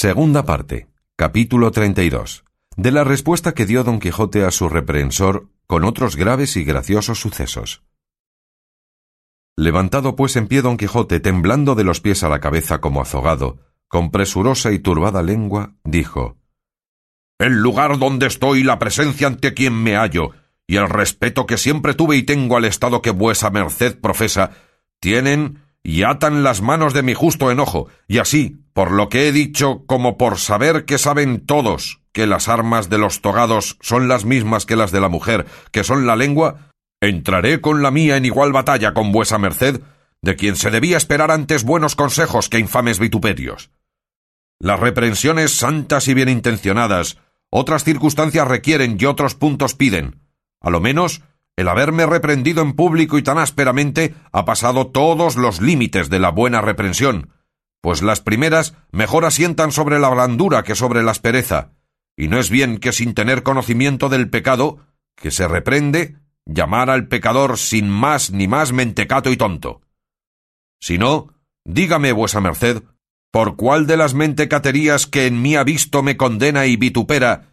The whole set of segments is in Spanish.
Segunda parte. Capítulo 32. De la respuesta que dio don Quijote a su reprehensor con otros graves y graciosos sucesos. Levantado pues en pie don Quijote, temblando de los pies a la cabeza como azogado, con presurosa y turbada lengua, dijo El lugar donde estoy, la presencia ante quien me hallo, y el respeto que siempre tuve y tengo al estado que vuesa merced profesa, tienen y atan las manos de mi justo enojo, y así, por lo que he dicho, como por saber que saben todos que las armas de los togados son las mismas que las de la mujer, que son la lengua, entraré con la mía en igual batalla con vuesa merced, de quien se debía esperar antes buenos consejos que infames vituperios. Las reprensiones santas y bien intencionadas, otras circunstancias requieren y otros puntos piden. A lo menos, el haberme reprendido en público y tan ásperamente ha pasado todos los límites de la buena reprensión, pues las primeras mejor asientan sobre la blandura que sobre la aspereza, y no es bien que sin tener conocimiento del pecado, que se reprende, llamar al pecador sin más ni más mentecato y tonto. Si no, dígame vuesa merced, por cuál de las mentecaterías que en mí ha visto me condena y vitupera,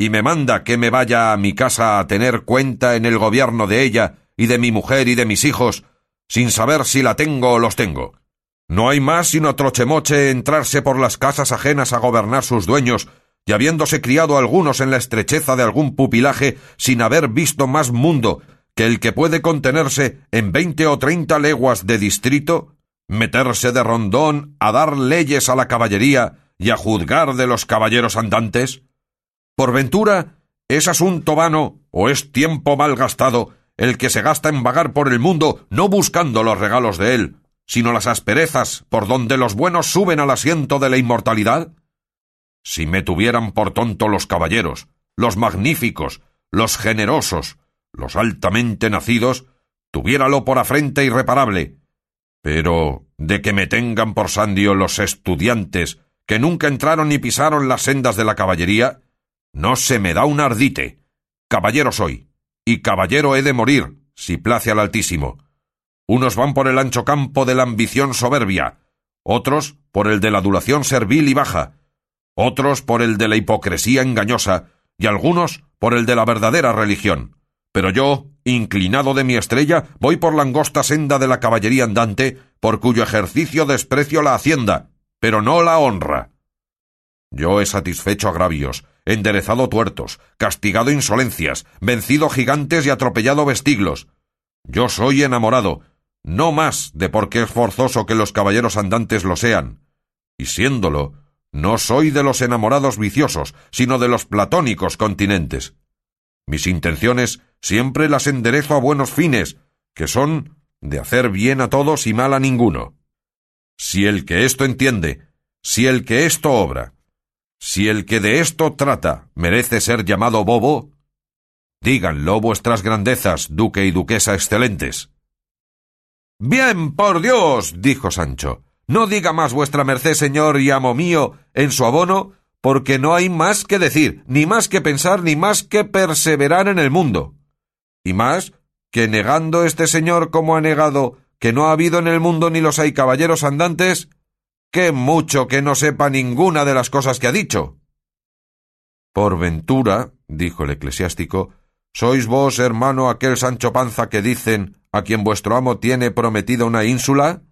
y me manda que me vaya a mi casa a tener cuenta en el gobierno de ella y de mi mujer y de mis hijos, sin saber si la tengo o los tengo. No hay más sino trochemoche entrarse por las casas ajenas a gobernar sus dueños, y habiéndose criado algunos en la estrecheza de algún pupilaje sin haber visto más mundo que el que puede contenerse en veinte o treinta leguas de distrito, meterse de rondón a dar leyes a la caballería y a juzgar de los caballeros andantes? Por ventura, ¿es asunto vano o es tiempo mal gastado el que se gasta en vagar por el mundo no buscando los regalos de él, sino las asperezas por donde los buenos suben al asiento de la inmortalidad? Si me tuvieran por tonto los caballeros, los magníficos, los generosos, los altamente nacidos, tuviéralo por afrenta irreparable, pero de que me tengan por sandio los estudiantes que nunca entraron ni pisaron las sendas de la caballería, no se me da un ardite. Caballero soy, y caballero he de morir, si place al Altísimo. Unos van por el ancho campo de la ambición soberbia, otros por el de la adulación servil y baja, otros por el de la hipocresía engañosa, y algunos por el de la verdadera religión. Pero yo, inclinado de mi estrella, voy por la angosta senda de la caballería andante, por cuyo ejercicio desprecio la hacienda, pero no la honra. Yo he satisfecho agravios, enderezado tuertos, castigado insolencias, vencido gigantes y atropellado vestiglos. Yo soy enamorado, no más de porque es forzoso que los caballeros andantes lo sean. Y siéndolo, no soy de los enamorados viciosos, sino de los platónicos continentes. Mis intenciones siempre las enderezo a buenos fines, que son de hacer bien a todos y mal a ninguno. Si el que esto entiende, si el que esto obra, si el que de esto trata merece ser llamado bobo, díganlo vuestras grandezas, duque y duquesa excelentes. Bien, por Dios, dijo Sancho, no diga más vuestra merced, señor y amo mío, en su abono, porque no hay más que decir, ni más que pensar, ni más que perseverar en el mundo. Y más que negando este señor como ha negado que no ha habido en el mundo ni los hay caballeros andantes, qué mucho que no sepa ninguna de las cosas que ha dicho. Por ventura, dijo el eclesiástico, ¿sois vos, hermano, aquel Sancho Panza que dicen a quien vuestro amo tiene prometida una ínsula?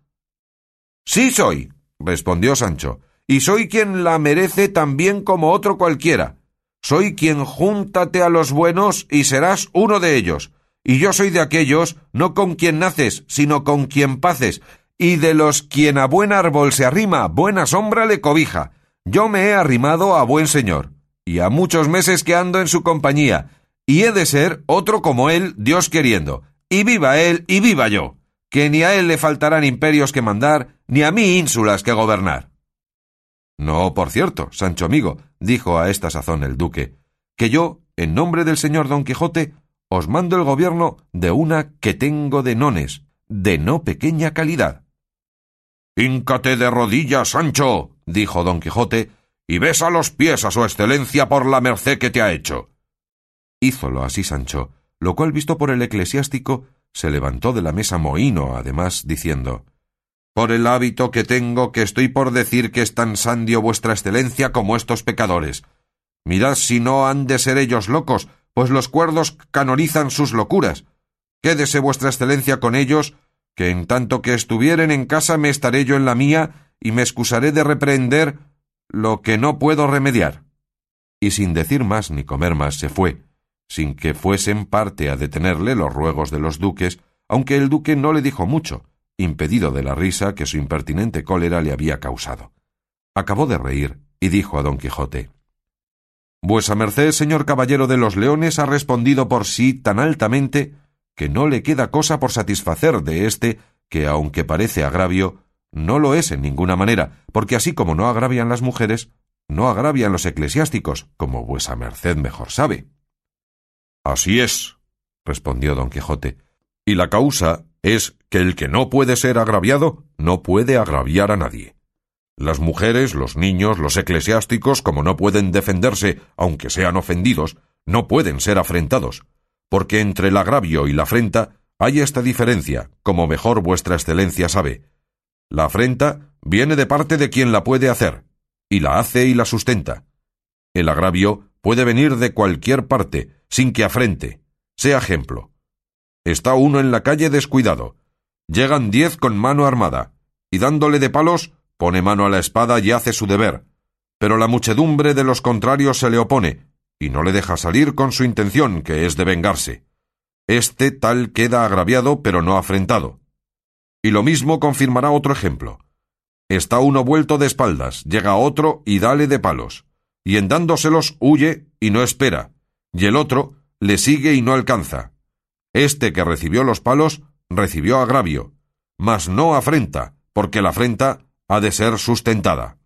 Sí soy, respondió Sancho, y soy quien la merece tan bien como otro cualquiera. Soy quien júntate a los buenos y serás uno de ellos. Y yo soy de aquellos, no con quien naces, sino con quien paces, y de los quien a buen árbol se arrima, buena sombra le cobija. Yo me he arrimado a buen señor, y a muchos meses que ando en su compañía, y he de ser otro como él, Dios queriendo. Y viva él, y viva yo, que ni a él le faltarán imperios que mandar, ni a mí ínsulas que gobernar. No, por cierto, Sancho amigo, dijo a esta sazón el duque, que yo, en nombre del señor Don Quijote, os mando el gobierno de una que tengo de nones, de no pequeña calidad. Híncate de rodillas, Sancho, dijo Don Quijote, y besa los pies a su excelencia por la merced que te ha hecho. Hízolo así Sancho, lo cual visto por el eclesiástico, se levantó de la mesa mohino, además, diciendo por el hábito que tengo que estoy por decir que es tan sandio vuestra excelencia como estos pecadores. Mirad si no han de ser ellos locos, pues los cuerdos canonizan sus locuras. Quédese vuestra excelencia con ellos, que en tanto que estuvieren en casa me estaré yo en la mía y me excusaré de reprender lo que no puedo remediar. Y sin decir más ni comer más se fue, sin que fuesen parte a detenerle los ruegos de los duques, aunque el duque no le dijo mucho, impedido de la risa que su impertinente cólera le había causado. Acabó de reír y dijo a don Quijote Vuesa merced, señor caballero de los leones, ha respondido por sí tan altamente que no le queda cosa por satisfacer de éste que, aunque parece agravio, no lo es en ninguna manera, porque así como no agravian las mujeres, no agravian los eclesiásticos, como vuesa merced mejor sabe. Así es, respondió don Quijote, y la causa es que el que no puede ser agraviado no puede agraviar a nadie. Las mujeres, los niños, los eclesiásticos, como no pueden defenderse, aunque sean ofendidos, no pueden ser afrentados, porque entre el agravio y la afrenta hay esta diferencia, como mejor vuestra excelencia sabe. La afrenta viene de parte de quien la puede hacer, y la hace y la sustenta. El agravio puede venir de cualquier parte, sin que afrente. Sea ejemplo. Está uno en la calle descuidado. Llegan diez con mano armada, y dándole de palos, pone mano a la espada y hace su deber. Pero la muchedumbre de los contrarios se le opone, y no le deja salir con su intención, que es de vengarse. Este tal queda agraviado, pero no afrentado. Y lo mismo confirmará otro ejemplo. Está uno vuelto de espaldas, llega otro y dale de palos, y en dándoselos huye y no espera, y el otro le sigue y no alcanza. Este que recibió los palos recibió agravio, mas no afrenta, porque la afrenta ha de ser sustentada.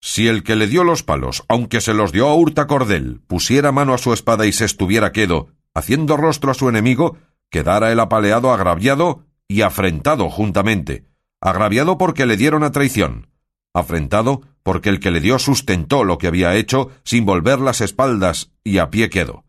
Si el que le dio los palos, aunque se los dio a hurta cordel, pusiera mano a su espada y se estuviera quedo, haciendo rostro a su enemigo, quedara el apaleado agraviado y afrentado juntamente, agraviado porque le dieron a traición, afrentado porque el que le dio sustentó lo que había hecho sin volver las espaldas y a pie quedó.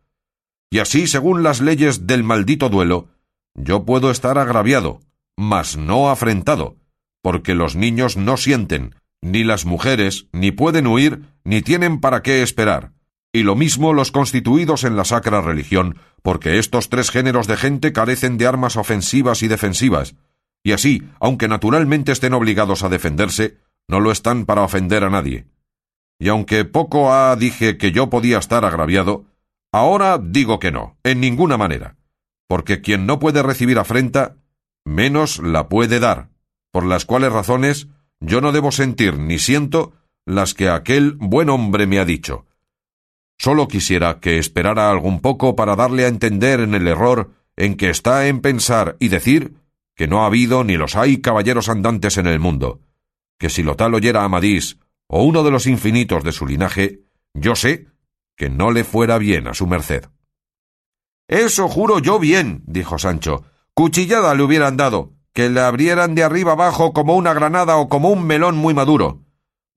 Y así, según las leyes del maldito duelo, yo puedo estar agraviado, mas no afrentado, porque los niños no sienten, ni las mujeres, ni pueden huir, ni tienen para qué esperar, y lo mismo los constituidos en la sacra religión, porque estos tres géneros de gente carecen de armas ofensivas y defensivas, y así, aunque naturalmente estén obligados a defenderse, no lo están para ofender a nadie. Y aunque poco ha dije que yo podía estar agraviado, ahora digo que no, en ninguna manera, porque quien no puede recibir afrenta, menos la puede dar, por las cuales razones yo no debo sentir ni siento las que aquel buen hombre me ha dicho. Solo quisiera que esperara algún poco para darle a entender en el error en que está en pensar y decir que no ha habido ni los hay caballeros andantes en el mundo, que si lo tal oyera Amadís o uno de los infinitos de su linaje, yo sé que no le fuera bien a su merced. Eso juro yo bien, dijo Sancho. Cuchillada le hubieran dado, que le abrieran de arriba abajo como una granada o como un melón muy maduro.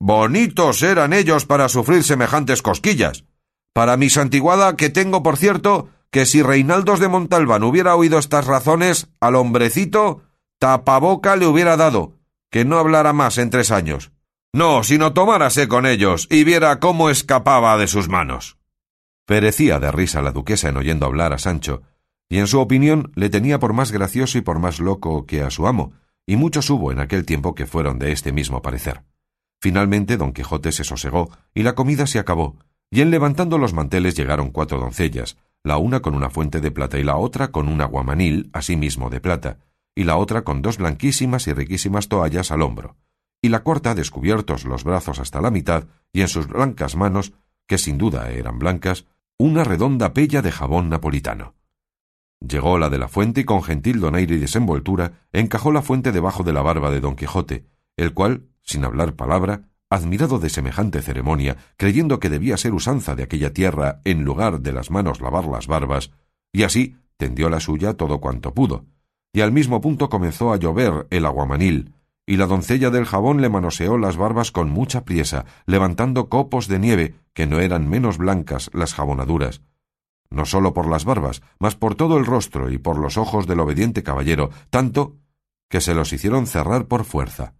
Bonitos eran ellos para sufrir semejantes cosquillas. Para mi santiguada, que tengo, por cierto, que si Reinaldos de Montalbán hubiera oído estas razones, al hombrecito tapaboca le hubiera dado, que no hablara más en tres años. No, sino tomárase con ellos y viera cómo escapaba de sus manos. Perecía de risa la duquesa en oyendo hablar a Sancho, y en su opinión le tenía por más gracioso y por más loco que a su amo, y muchos hubo en aquel tiempo que fueron de este mismo parecer. Finalmente don Quijote se sosegó y la comida se acabó, y en levantando los manteles llegaron cuatro doncellas, la una con una fuente de plata y la otra con un aguamanil, asimismo de plata, y la otra con dos blanquísimas y riquísimas toallas al hombro, y la cuarta descubiertos los brazos hasta la mitad, y en sus blancas manos, que sin duda eran blancas, una redonda pella de jabón napolitano. Llegó la de la fuente y con gentil donaire y desenvoltura encajó la fuente debajo de la barba de don Quijote, el cual, sin hablar palabra, admirado de semejante ceremonia, creyendo que debía ser usanza de aquella tierra en lugar de las manos lavar las barbas, y así tendió la suya todo cuanto pudo, y al mismo punto comenzó a llover el aguamanil, y la doncella del jabón le manoseó las barbas con mucha priesa, levantando copos de nieve, que no eran menos blancas las jabonaduras, no sólo por las barbas, mas por todo el rostro y por los ojos del obediente caballero, tanto que se los hicieron cerrar por fuerza.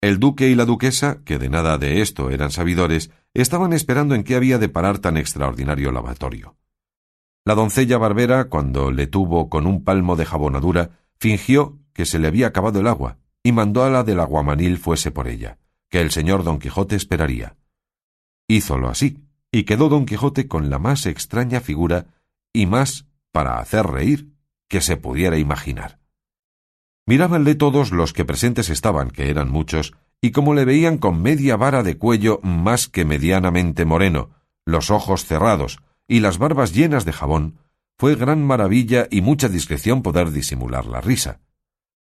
El duque y la duquesa, que de nada de esto eran sabidores, estaban esperando en qué había de parar tan extraordinario lavatorio. La doncella barbera, cuando le tuvo con un palmo de jabonadura, fingió que se le había acabado el agua, y mandó a la del aguamanil fuese por ella, que el señor don Quijote esperaría. Hízolo así, y quedó don Quijote con la más extraña figura y más para hacer reír que se pudiera imaginar. Mirábanle todos los que presentes estaban, que eran muchos, y como le veían con media vara de cuello más que medianamente moreno, los ojos cerrados y las barbas llenas de jabón, fue gran maravilla y mucha discreción poder disimular la risa.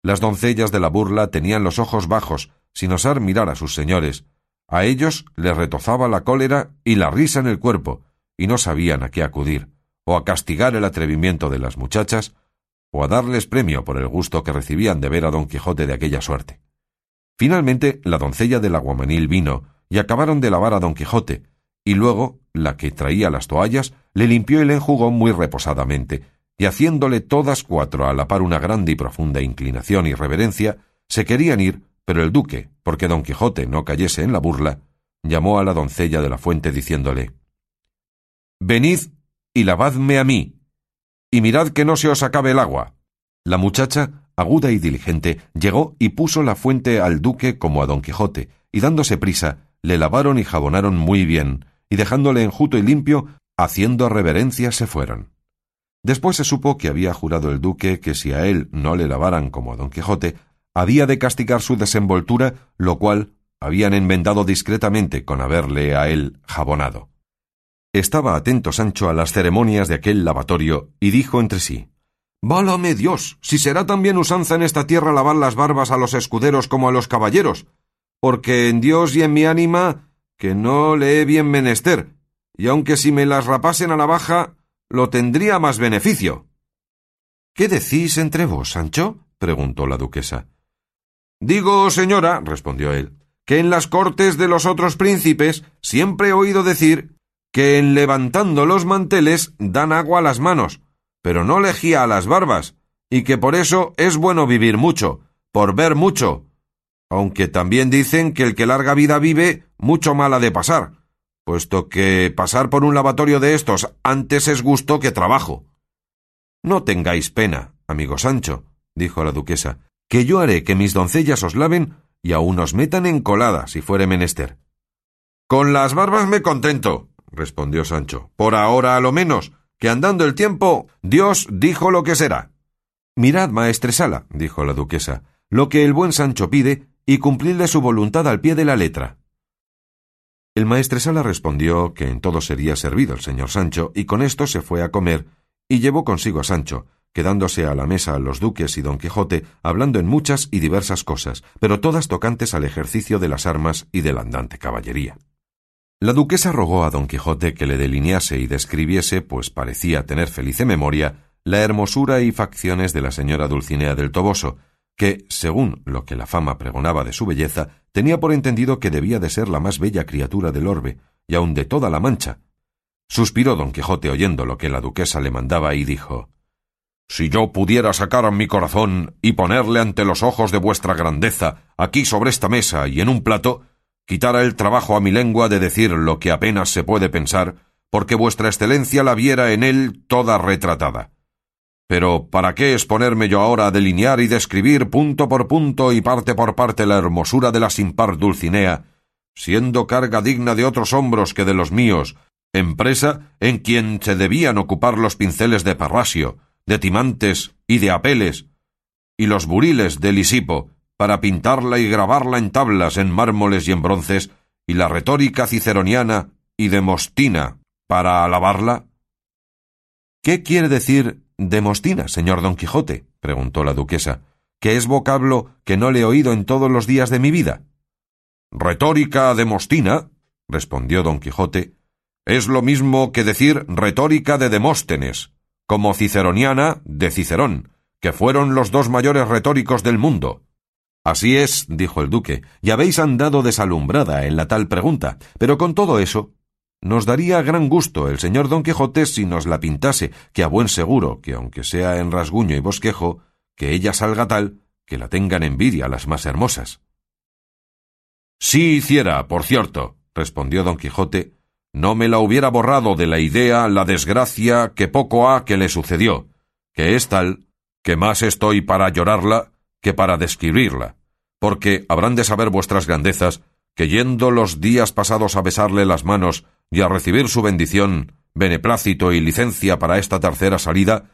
Las doncellas de la burla tenían los ojos bajos, sin osar mirar a sus señores. A ellos les retozaba la cólera y la risa en el cuerpo, y no sabían a qué acudir, o a castigar el atrevimiento de las muchachas, o a darles premio por el gusto que recibían de ver a don Quijote de aquella suerte. Finalmente la doncella del aguamanil vino, y acabaron de lavar a don Quijote, y luego la que traía las toallas le limpió y le enjugó muy reposadamente, y haciéndole todas cuatro a la par una grande y profunda inclinación y reverencia, se querían ir, pero el duque, porque don Quijote no cayese en la burla, llamó a la doncella de la fuente diciéndole Venid y lavadme a mí, y mirad que no se os acabe el agua. La muchacha, aguda y diligente, llegó y puso la fuente al duque como a don Quijote, y dándose prisa, le lavaron y jabonaron muy bien, y dejándole enjuto y limpio, haciendo reverencia se fueron. Después se supo que había jurado el duque que si a él no le lavaran como a don Quijote, había de castigar su desenvoltura, lo cual habían enmendado discretamente con haberle a él jabonado. Estaba atento Sancho a las ceremonias de aquel lavatorio y dijo entre sí Válame Dios, si será también usanza en esta tierra lavar las barbas a los escuderos como a los caballeros, porque en Dios y en mi ánima que no le he bien menester, y aunque si me las rapasen a la baja, lo tendría más beneficio. ¿Qué decís entre vos, Sancho? preguntó la duquesa. Digo, señora, respondió él, que en las cortes de los otros príncipes siempre he oído decir que en levantando los manteles dan agua a las manos, pero no lejía a las barbas, y que por eso es bueno vivir mucho, por ver mucho, aunque también dicen que el que larga vida vive, mucho mal ha de pasar, puesto que pasar por un lavatorio de estos antes es gusto que trabajo. No tengáis pena, amigo Sancho, dijo la duquesa, que yo haré que mis doncellas os laven y aun os metan en colada si fuere menester. Con las barbas me contento, respondió Sancho, por ahora a lo menos, que andando el tiempo, Dios dijo lo que será. Mirad, maestresala, dijo la duquesa, lo que el buen Sancho pide, y cumplidle su voluntad al pie de la letra. El maestresala respondió que en todo sería servido el señor Sancho, y con esto se fue a comer, y llevó consigo a Sancho, quedándose a la mesa los duques y don Quijote hablando en muchas y diversas cosas, pero todas tocantes al ejercicio de las armas y de la andante caballería. La duquesa rogó a don Quijote que le delinease y describiese, pues parecía tener felice memoria, la hermosura y facciones de la señora Dulcinea del Toboso, que, según lo que la fama pregonaba de su belleza, tenía por entendido que debía de ser la más bella criatura del orbe, y aun de toda la mancha. Suspiró don Quijote oyendo lo que la duquesa le mandaba y dijo Si yo pudiera sacar a mi corazón y ponerle ante los ojos de vuestra grandeza, aquí sobre esta mesa y en un plato, quitara el trabajo a mi lengua de decir lo que apenas se puede pensar, porque vuestra excelencia la viera en él toda retratada. Pero ¿para qué exponerme yo ahora a delinear y describir punto por punto y parte por parte la hermosura de la sin par Dulcinea, siendo carga digna de otros hombros que de los míos, empresa en quien se debían ocupar los pinceles de Parrasio, de Timantes y de Apeles, y los buriles de Lisipo, para pintarla y grabarla en tablas, en mármoles y en bronces, y la retórica ciceroniana y demostina para alabarla? ¿Qué quiere decir demostina, señor don Quijote? preguntó la duquesa, que es vocablo que no le he oído en todos los días de mi vida. Retórica demostina, respondió don Quijote, es lo mismo que decir retórica de Demóstenes, como ciceroniana de Cicerón, que fueron los dos mayores retóricos del mundo. Así es, dijo el duque, y habéis andado desalumbrada en la tal pregunta, pero con todo eso, nos daría gran gusto el señor don Quijote si nos la pintase, que a buen seguro, que aunque sea en rasguño y bosquejo, que ella salga tal, que la tengan envidia las más hermosas. Sí hiciera, por cierto, respondió don Quijote, no me la hubiera borrado de la idea la desgracia que poco ha que le sucedió, que es tal que más estoy para llorarla que para describirla, porque habrán de saber vuestras grandezas que yendo los días pasados a besarle las manos y a recibir su bendición, beneplácito y licencia para esta tercera salida,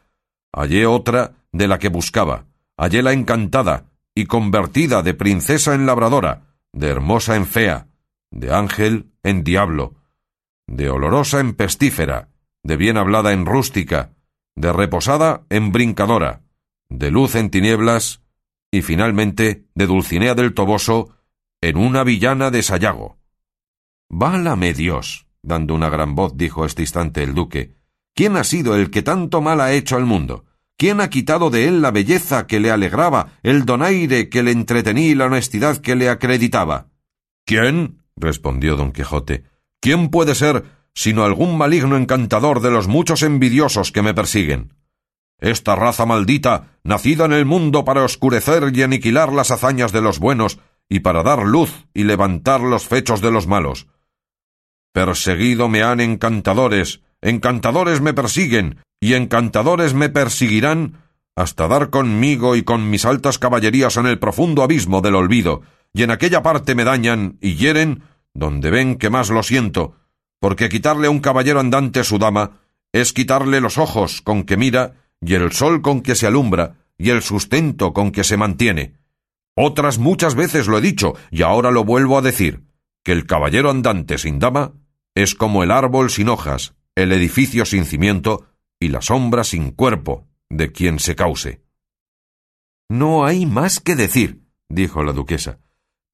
hallé otra de la que buscaba, halléla encantada y convertida de princesa en labradora, de hermosa en fea, de ángel en diablo, de olorosa en pestífera, de bien hablada en rústica, de reposada en brincadora, de luz en tinieblas, y finalmente de Dulcinea del Toboso en una villana de Sayago. Válame Dios, dando una gran voz, dijo este instante el duque. ¿Quién ha sido el que tanto mal ha hecho al mundo? ¿Quién ha quitado de él la belleza que le alegraba, el donaire que le entretenía y la honestidad que le acreditaba? ¿Quién? respondió don Quijote. ¿Quién puede ser sino algún maligno encantador de los muchos envidiosos que me persiguen? Esta raza maldita, nacida en el mundo para oscurecer y aniquilar las hazañas de los buenos, y para dar luz y levantar los fechos de los malos. Perseguido me han encantadores, encantadores me persiguen, y encantadores me perseguirán, hasta dar conmigo y con mis altas caballerías en el profundo abismo del olvido, y en aquella parte me dañan y hieren donde ven que más lo siento, porque quitarle a un caballero andante su dama es quitarle los ojos con que mira, y el sol con que se alumbra, y el sustento con que se mantiene. Otras muchas veces lo he dicho, y ahora lo vuelvo a decir, que el caballero andante sin dama es como el árbol sin hojas, el edificio sin cimiento y la sombra sin cuerpo de quien se cause. No hay más que decir, dijo la duquesa.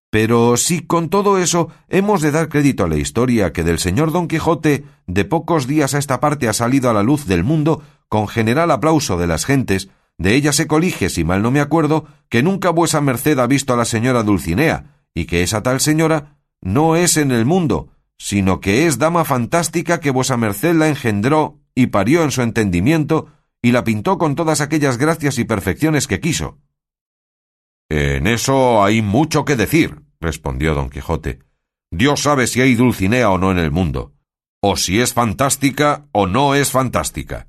Pero si con todo eso hemos de dar crédito a la historia que del señor Don Quijote de pocos días a esta parte ha salido a la luz del mundo con general aplauso de las gentes, de ella se colige, si mal no me acuerdo, que nunca vuesa merced ha visto a la señora Dulcinea, y que esa tal señora no es en el mundo, sino que es dama fantástica que vuesa merced la engendró y parió en su entendimiento, y la pintó con todas aquellas gracias y perfecciones que quiso. En eso hay mucho que decir, respondió don Quijote. Dios sabe si hay Dulcinea o no en el mundo, o si es fantástica o no es fantástica.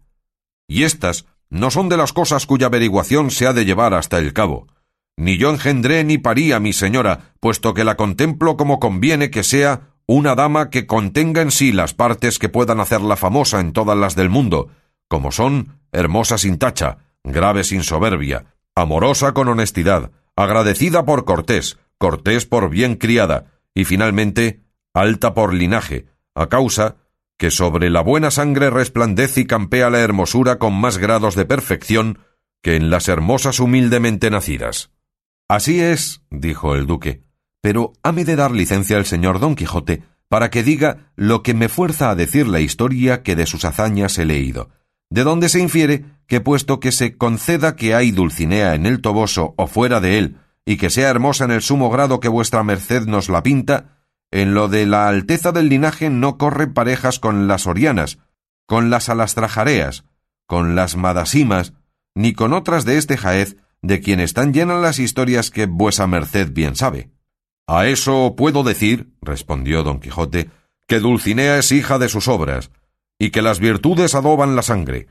Y estas no son de las cosas cuya averiguación se ha de llevar hasta el cabo. Ni yo engendré ni parí a mi señora, puesto que la contemplo como conviene que sea una dama que contenga en sí las partes que puedan hacerla famosa en todas las del mundo, como son hermosa sin tacha, grave sin soberbia, amorosa con honestidad, agradecida por cortés, cortés por bien criada, y finalmente alta por linaje, a causa que sobre la buena sangre resplandece y campea la hermosura con más grados de perfección que en las hermosas humildemente nacidas. Así es, dijo el duque, pero hame de dar licencia al señor don Quijote para que diga lo que me fuerza a decir la historia que de sus hazañas he leído, de donde se infiere que puesto que se conceda que hay Dulcinea en el Toboso o fuera de él, y que sea hermosa en el sumo grado que vuestra merced nos la pinta, en lo de la alteza del linaje no corre parejas con las orianas, con las alastrajareas, con las madasimas, ni con otras de este jaez, de quien están llenas las historias que vuesa merced bien sabe. A eso puedo decir, respondió don Quijote, que Dulcinea es hija de sus obras, y que las virtudes adoban la sangre,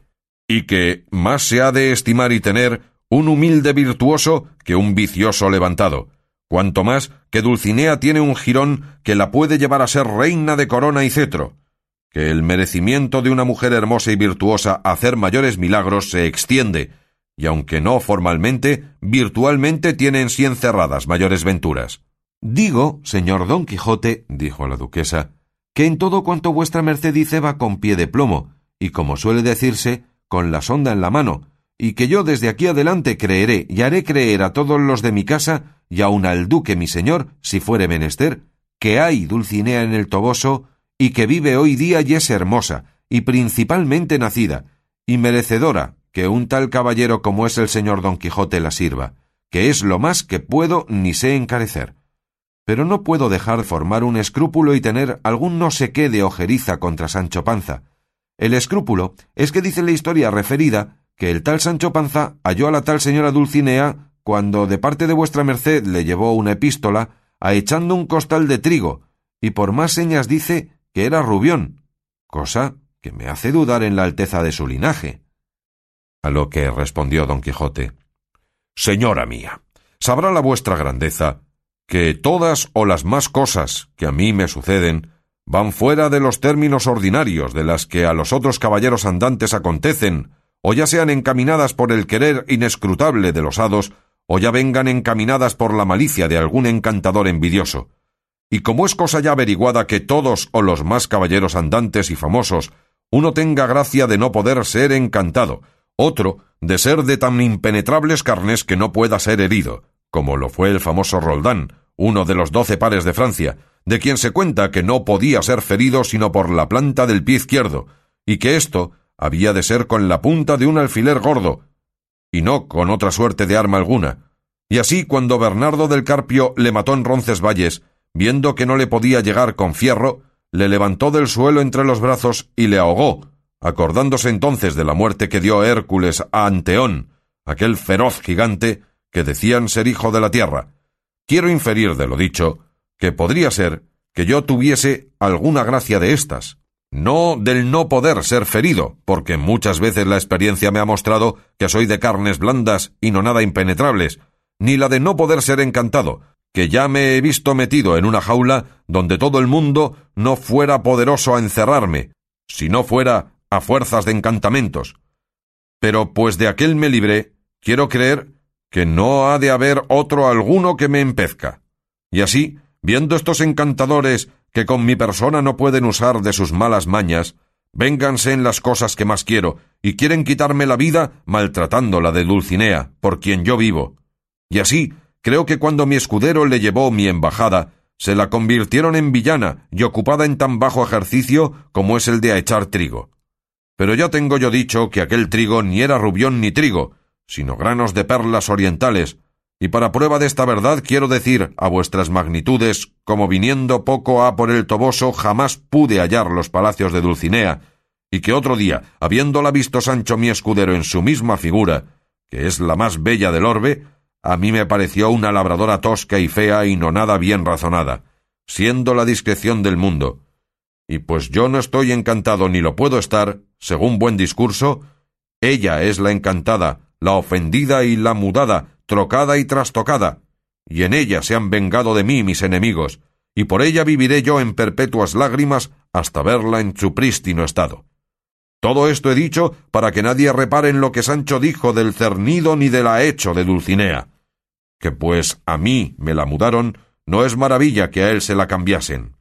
y que más se ha de estimar y tener un humilde virtuoso que un vicioso levantado, cuanto más que Dulcinea tiene un jirón que la puede llevar a ser reina de corona y cetro, que el merecimiento de una mujer hermosa y virtuosa hacer mayores milagros se extiende, y aunque no formalmente, virtualmente tiene en sí encerradas mayores venturas. Digo, señor Don Quijote, dijo la duquesa, que en todo cuanto vuestra merced dice va con pie de plomo, y como suele decirse, con la sonda en la mano, y que yo desde aquí adelante creeré y haré creer a todos los de mi casa, y aun al duque mi señor, si fuere menester, que hay Dulcinea en el Toboso, y que vive hoy día y es hermosa, y principalmente nacida, y merecedora que un tal caballero como es el señor Don Quijote la sirva, que es lo más que puedo ni sé encarecer pero no puedo dejar formar un escrúpulo y tener algún no sé qué de ojeriza contra Sancho Panza. El escrúpulo es que dice la historia referida que el tal Sancho Panza halló a la tal señora Dulcinea cuando de parte de vuestra merced le llevó una epístola, echando un costal de trigo, y por más señas dice que era Rubión, cosa que me hace dudar en la alteza de su linaje. A lo que respondió don Quijote Señora mía, sabrá la vuestra grandeza que todas o las más cosas que a mí me suceden van fuera de los términos ordinarios de las que a los otros caballeros andantes acontecen, o ya sean encaminadas por el querer inescrutable de los hados, o ya vengan encaminadas por la malicia de algún encantador envidioso. Y como es cosa ya averiguada que todos o los más caballeros andantes y famosos, uno tenga gracia de no poder ser encantado, otro de ser de tan impenetrables carnes que no pueda ser herido, como lo fue el famoso Roldán, uno de los doce pares de Francia, de quien se cuenta que no podía ser ferido sino por la planta del pie izquierdo, y que esto había de ser con la punta de un alfiler gordo, y no con otra suerte de arma alguna. Y así cuando Bernardo del Carpio le mató en Roncesvalles, viendo que no le podía llegar con fierro, le levantó del suelo entre los brazos y le ahogó, acordándose entonces de la muerte que dio Hércules a Anteón, aquel feroz gigante que decían ser hijo de la tierra. Quiero inferir de lo dicho que podría ser que yo tuviese alguna gracia de estas, no del no poder ser ferido, porque muchas veces la experiencia me ha mostrado que soy de carnes blandas y no nada impenetrables, ni la de no poder ser encantado, que ya me he visto metido en una jaula donde todo el mundo no fuera poderoso a encerrarme, si no fuera a fuerzas de encantamentos. Pero pues de aquel me libré, quiero creer que no ha de haber otro alguno que me empezca. Y así, viendo estos encantadores que con mi persona no pueden usar de sus malas mañas, vénganse en las cosas que más quiero, y quieren quitarme la vida maltratando la de Dulcinea, por quien yo vivo. Y así, creo que cuando mi escudero le llevó mi embajada, se la convirtieron en villana y ocupada en tan bajo ejercicio como es el de echar trigo. Pero ya tengo yo dicho que aquel trigo ni era rubión ni trigo, sino granos de perlas orientales, y para prueba de esta verdad quiero decir a vuestras magnitudes, como viniendo poco a por el Toboso jamás pude hallar los palacios de Dulcinea, y que otro día, habiéndola visto Sancho mi escudero en su misma figura, que es la más bella del orbe, a mí me pareció una labradora tosca y fea y no nada bien razonada, siendo la discreción del mundo. Y pues yo no estoy encantado ni lo puedo estar, según buen discurso, ella es la encantada, la ofendida y la mudada, trocada y trastocada, y en ella se han vengado de mí mis enemigos, y por ella viviré yo en perpetuas lágrimas hasta verla en su prístino estado. Todo esto he dicho para que nadie repare en lo que Sancho dijo del cernido ni de la hecho de Dulcinea, que pues a mí me la mudaron, no es maravilla que a él se la cambiasen.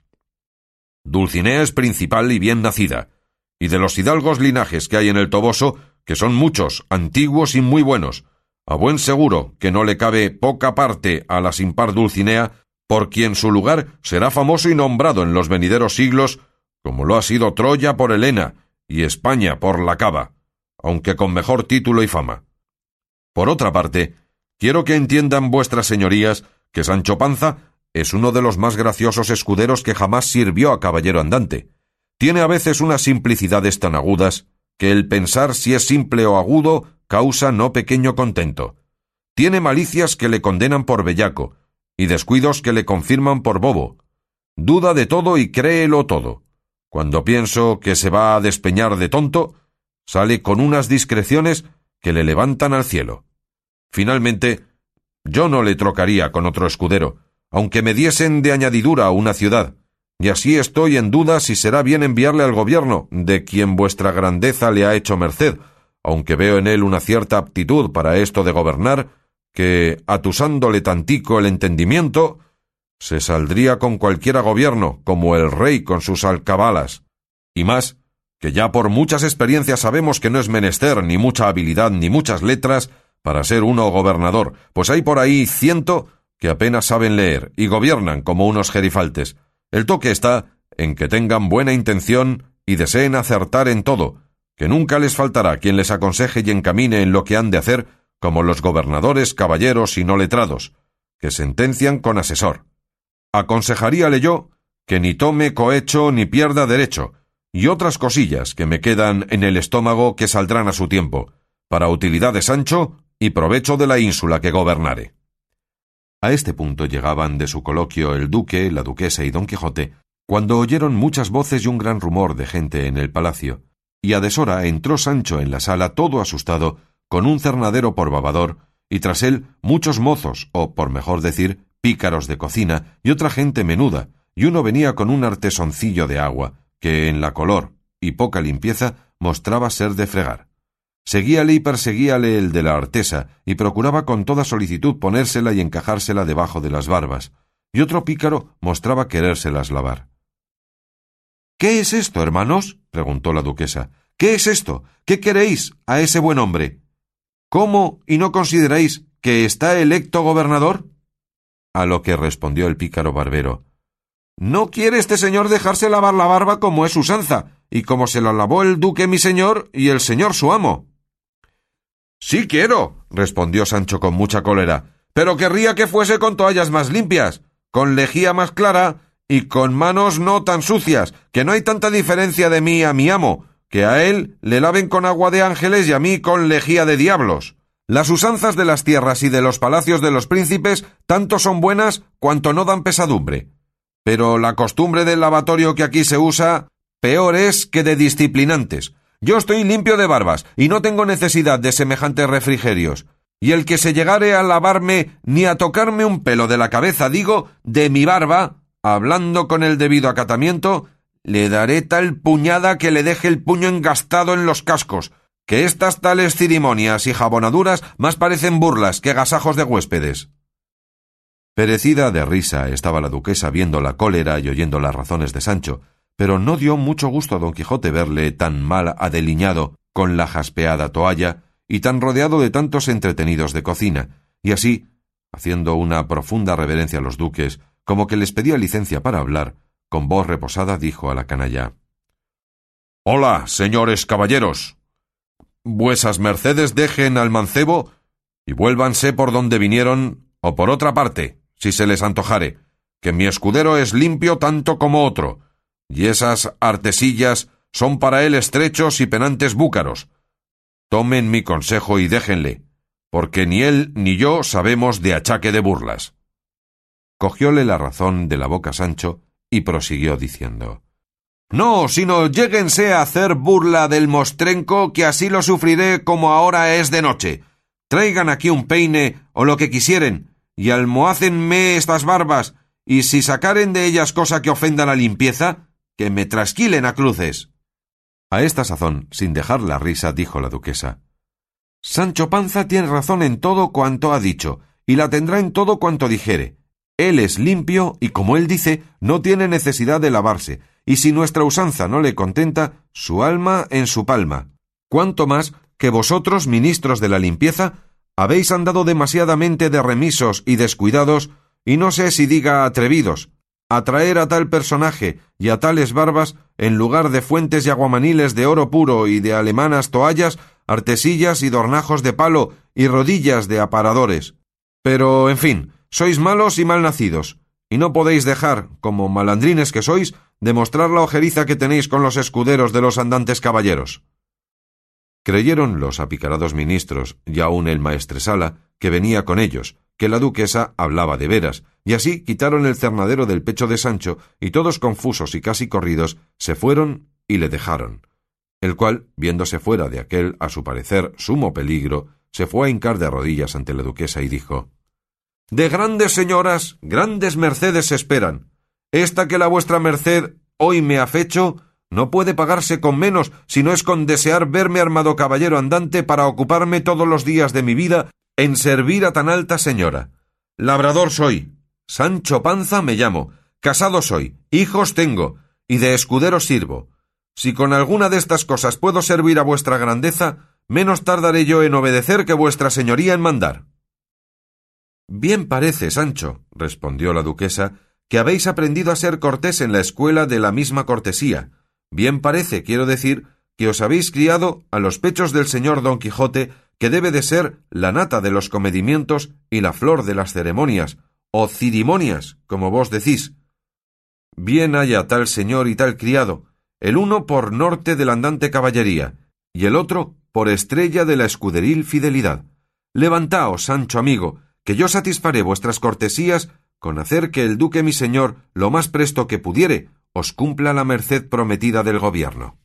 Dulcinea es principal y bien nacida, y de los hidalgos linajes que hay en el Toboso, que son muchos, antiguos y muy buenos, a buen seguro que no le cabe poca parte a la sin par Dulcinea, por quien su lugar será famoso y nombrado en los venideros siglos, como lo ha sido Troya por Helena y España por la Cava, aunque con mejor título y fama. Por otra parte, quiero que entiendan vuestras señorías que Sancho Panza es uno de los más graciosos escuderos que jamás sirvió a caballero andante. Tiene a veces unas simplicidades tan agudas que el pensar si es simple o agudo causa no pequeño contento. Tiene malicias que le condenan por bellaco, y descuidos que le confirman por bobo. Duda de todo y créelo todo. Cuando pienso que se va a despeñar de tonto, sale con unas discreciones que le levantan al cielo. Finalmente, yo no le trocaría con otro escudero, aunque me diesen de añadidura una ciudad, y así estoy en duda si será bien enviarle al gobierno, de quien vuestra grandeza le ha hecho merced, aunque veo en él una cierta aptitud para esto de gobernar, que, atusándole tantico el entendimiento, se saldría con cualquiera gobierno, como el rey con sus alcabalas. Y más, que ya por muchas experiencias sabemos que no es menester ni mucha habilidad ni muchas letras para ser uno gobernador, pues hay por ahí ciento que apenas saben leer y gobiernan como unos gerifaltes. El toque está en que tengan buena intención y deseen acertar en todo, que nunca les faltará quien les aconseje y encamine en lo que han de hacer, como los gobernadores, caballeros y no letrados, que sentencian con asesor. Aconsejaríale yo que ni tome cohecho ni pierda derecho, y otras cosillas que me quedan en el estómago que saldrán a su tiempo, para utilidad de Sancho y provecho de la ínsula que gobernare. A este punto llegaban de su coloquio el duque, la duquesa y don Quijote, cuando oyeron muchas voces y un gran rumor de gente en el palacio, y a deshora entró Sancho en la sala todo asustado, con un cernadero por babador, y tras él muchos mozos, o por mejor decir, pícaros de cocina, y otra gente menuda, y uno venía con un artesoncillo de agua, que en la color y poca limpieza mostraba ser de fregar. Seguíale y perseguíale el de la artesa, y procuraba con toda solicitud ponérsela y encajársela debajo de las barbas, y otro pícaro mostraba querérselas lavar. ¿Qué es esto, hermanos? preguntó la duquesa. ¿Qué es esto? ¿Qué queréis a ese buen hombre? ¿Cómo y no consideráis que está electo gobernador? A lo que respondió el pícaro barbero. No quiere este señor dejarse lavar la barba como es usanza, y como se la lavó el duque mi señor y el señor su amo. Sí quiero, respondió Sancho con mucha cólera, pero querría que fuese con toallas más limpias, con lejía más clara y con manos no tan sucias, que no hay tanta diferencia de mí a mi amo, que a él le laven con agua de ángeles y a mí con lejía de diablos. Las usanzas de las tierras y de los palacios de los príncipes tanto son buenas cuanto no dan pesadumbre. Pero la costumbre del lavatorio que aquí se usa peor es que de disciplinantes. Yo estoy limpio de barbas y no tengo necesidad de semejantes refrigerios. Y el que se llegare a lavarme ni a tocarme un pelo de la cabeza, digo, de mi barba, hablando con el debido acatamiento, le daré tal puñada que le deje el puño engastado en los cascos, que estas tales cerimonias y jabonaduras más parecen burlas que gasajos de huéspedes. Perecida de risa estaba la duquesa viendo la cólera y oyendo las razones de Sancho, pero no dio mucho gusto a don Quijote verle tan mal adeliñado con la jaspeada toalla y tan rodeado de tantos entretenidos de cocina, y así, haciendo una profunda reverencia a los duques, como que les pedía licencia para hablar, con voz reposada dijo a la canalla Hola, señores caballeros. Vuesas mercedes dejen al mancebo y vuélvanse por donde vinieron o por otra parte, si se les antojare, que mi escudero es limpio tanto como otro, y esas artesillas son para él estrechos y penantes búcaros. Tomen mi consejo y déjenle, porque ni él ni yo sabemos de achaque de burlas. Cogióle la razón de la boca Sancho y prosiguió diciendo No, sino lléguense a hacer burla del mostrenco, que así lo sufriré como ahora es de noche. Traigan aquí un peine o lo que quisieren, y almohácenme estas barbas, y si sacaren de ellas cosa que ofenda la limpieza, que me trasquilen a cruces. A esta sazón, sin dejar la risa, dijo la duquesa Sancho Panza tiene razón en todo cuanto ha dicho, y la tendrá en todo cuanto dijere. Él es limpio y, como él dice, no tiene necesidad de lavarse, y si nuestra usanza no le contenta, su alma en su palma. Cuanto más que vosotros, ministros de la limpieza, habéis andado demasiadamente de remisos y descuidados, y no sé si diga atrevidos, a traer a tal personaje y a tales barbas, en lugar de fuentes y aguamaniles de oro puro y de alemanas toallas, artesillas y dornajos de palo y rodillas de aparadores. Pero, en fin, sois malos y mal nacidos, y no podéis dejar, como malandrines que sois, demostrar la ojeriza que tenéis con los escuderos de los andantes caballeros. Creyeron los apicarados ministros, y aun el maestresala, que venía con ellos, que la duquesa hablaba de veras, y así quitaron el cernadero del pecho de Sancho, y todos confusos y casi corridos, se fueron y le dejaron. El cual, viéndose fuera de aquel, a su parecer, sumo peligro, se fue a hincar de rodillas ante la duquesa y dijo de grandes señoras, grandes mercedes esperan. Esta que la vuestra merced hoy me ha fecho no puede pagarse con menos si no es con desear verme armado caballero andante para ocuparme todos los días de mi vida en servir a tan alta señora. Labrador soy, Sancho Panza me llamo, casado soy, hijos tengo, y de escudero sirvo. Si con alguna de estas cosas puedo servir a vuestra grandeza, menos tardaré yo en obedecer que vuestra señoría en mandar. Bien parece, Sancho, respondió la duquesa, que habéis aprendido a ser cortés en la escuela de la misma cortesía. Bien parece, quiero decir, que os habéis criado a los pechos del señor Don Quijote, que debe de ser la nata de los comedimientos y la flor de las ceremonias, o cirimonias, como vos decís. Bien haya tal señor y tal criado, el uno por norte de la andante caballería, y el otro por estrella de la escuderil fidelidad Levantaos, Sancho amigo, que yo satisfaré vuestras cortesías con hacer que el duque mi señor, lo más presto que pudiere, os cumpla la merced prometida del gobierno.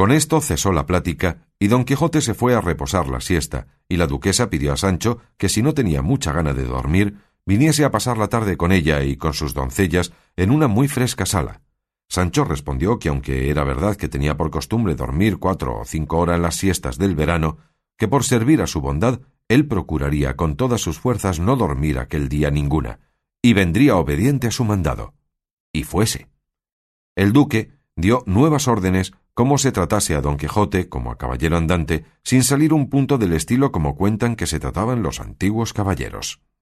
Con esto cesó la plática, y don Quijote se fue a reposar la siesta, y la duquesa pidió a Sancho que si no tenía mucha gana de dormir, viniese a pasar la tarde con ella y con sus doncellas en una muy fresca sala. Sancho respondió que aunque era verdad que tenía por costumbre dormir cuatro o cinco horas en las siestas del verano, que por servir a su bondad él procuraría con todas sus fuerzas no dormir aquel día ninguna, y vendría obediente a su mandado. Y fuese. El duque dio nuevas órdenes como se tratase a don Quijote como a caballero andante, sin salir un punto del estilo como cuentan que se trataban los antiguos caballeros.